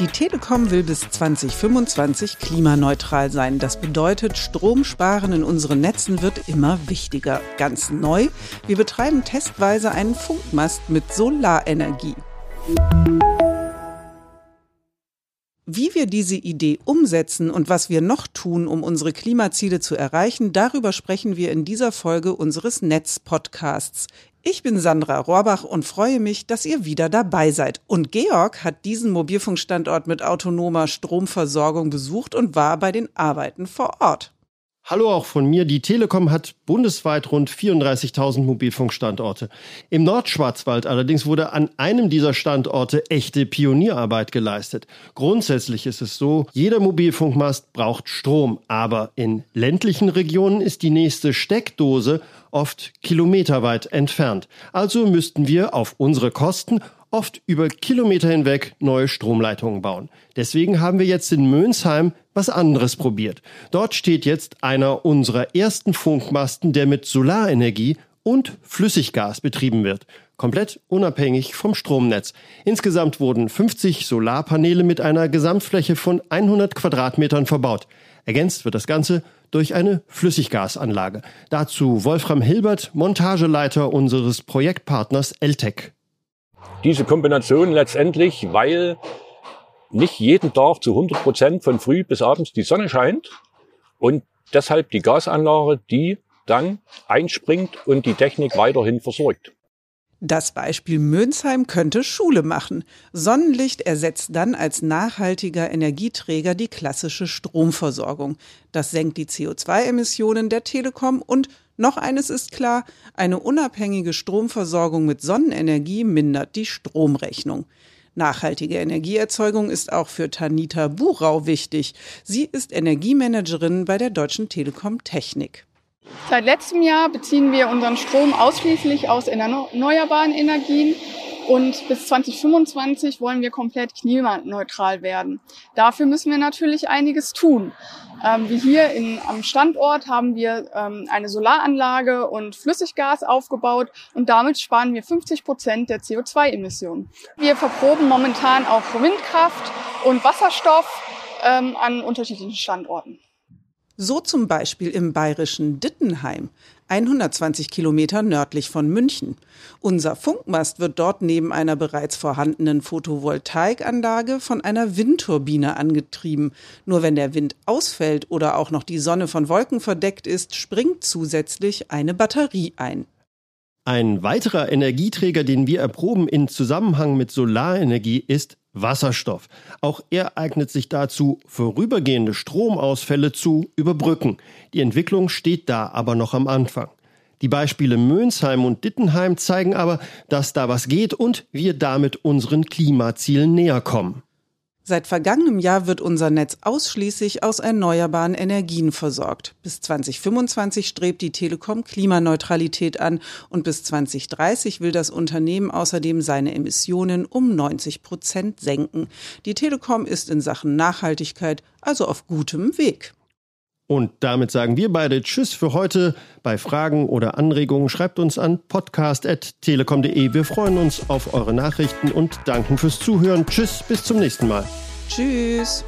Die Telekom will bis 2025 klimaneutral sein. Das bedeutet, Stromsparen in unseren Netzen wird immer wichtiger. Ganz neu, wir betreiben testweise einen Funkmast mit Solarenergie. Wie wir diese Idee umsetzen und was wir noch tun, um unsere Klimaziele zu erreichen, darüber sprechen wir in dieser Folge unseres Netz-Podcasts. Ich bin Sandra Rohrbach und freue mich, dass ihr wieder dabei seid. Und Georg hat diesen Mobilfunkstandort mit autonomer Stromversorgung besucht und war bei den Arbeiten vor Ort. Hallo auch von mir. Die Telekom hat bundesweit rund 34.000 Mobilfunkstandorte. Im Nordschwarzwald allerdings wurde an einem dieser Standorte echte Pionierarbeit geleistet. Grundsätzlich ist es so, jeder Mobilfunkmast braucht Strom, aber in ländlichen Regionen ist die nächste Steckdose oft kilometerweit entfernt. Also müssten wir auf unsere Kosten oft über Kilometer hinweg neue Stromleitungen bauen. Deswegen haben wir jetzt in Mönsheim was anderes probiert. Dort steht jetzt einer unserer ersten Funkmasten, der mit Solarenergie und Flüssiggas betrieben wird. Komplett unabhängig vom Stromnetz. Insgesamt wurden 50 Solarpaneele mit einer Gesamtfläche von 100 Quadratmetern verbaut. Ergänzt wird das Ganze durch eine Flüssiggasanlage. Dazu Wolfram Hilbert, Montageleiter unseres Projektpartners Eltec diese Kombination letztendlich, weil nicht jeden Tag zu 100 Prozent von früh bis abends die Sonne scheint und deshalb die Gasanlage, die dann einspringt und die Technik weiterhin versorgt. Das Beispiel Mönsheim könnte Schule machen. Sonnenlicht ersetzt dann als nachhaltiger Energieträger die klassische Stromversorgung. Das senkt die CO2-Emissionen der Telekom und noch eines ist klar, eine unabhängige Stromversorgung mit Sonnenenergie mindert die Stromrechnung. Nachhaltige Energieerzeugung ist auch für Tanita Burau wichtig. Sie ist Energiemanagerin bei der Deutschen Telekom Technik. Seit letztem Jahr beziehen wir unseren Strom ausschließlich aus erneuerbaren Energien und bis 2025 wollen wir komplett klimaneutral werden. Dafür müssen wir natürlich einiges tun. Ähm, wie hier in, am Standort haben wir ähm, eine Solaranlage und Flüssiggas aufgebaut und damit sparen wir 50 Prozent der CO2-Emissionen. Wir verproben momentan auch Windkraft und Wasserstoff ähm, an unterschiedlichen Standorten. So zum Beispiel im bayerischen Dittenheim, 120 Kilometer nördlich von München. Unser Funkmast wird dort neben einer bereits vorhandenen Photovoltaikanlage von einer Windturbine angetrieben. Nur wenn der Wind ausfällt oder auch noch die Sonne von Wolken verdeckt ist, springt zusätzlich eine Batterie ein. Ein weiterer Energieträger, den wir erproben in Zusammenhang mit Solarenergie, ist Wasserstoff. Auch er eignet sich dazu, vorübergehende Stromausfälle zu überbrücken. Die Entwicklung steht da aber noch am Anfang. Die Beispiele Mönsheim und Dittenheim zeigen aber, dass da was geht und wir damit unseren Klimazielen näher kommen. Seit vergangenem Jahr wird unser Netz ausschließlich aus erneuerbaren Energien versorgt. Bis 2025 strebt die Telekom Klimaneutralität an und bis 2030 will das Unternehmen außerdem seine Emissionen um 90 Prozent senken. Die Telekom ist in Sachen Nachhaltigkeit also auf gutem Weg. Und damit sagen wir beide Tschüss für heute. Bei Fragen oder Anregungen schreibt uns an podcast.telekom.de. Wir freuen uns auf eure Nachrichten und danken fürs Zuhören. Tschüss, bis zum nächsten Mal. Tschüss.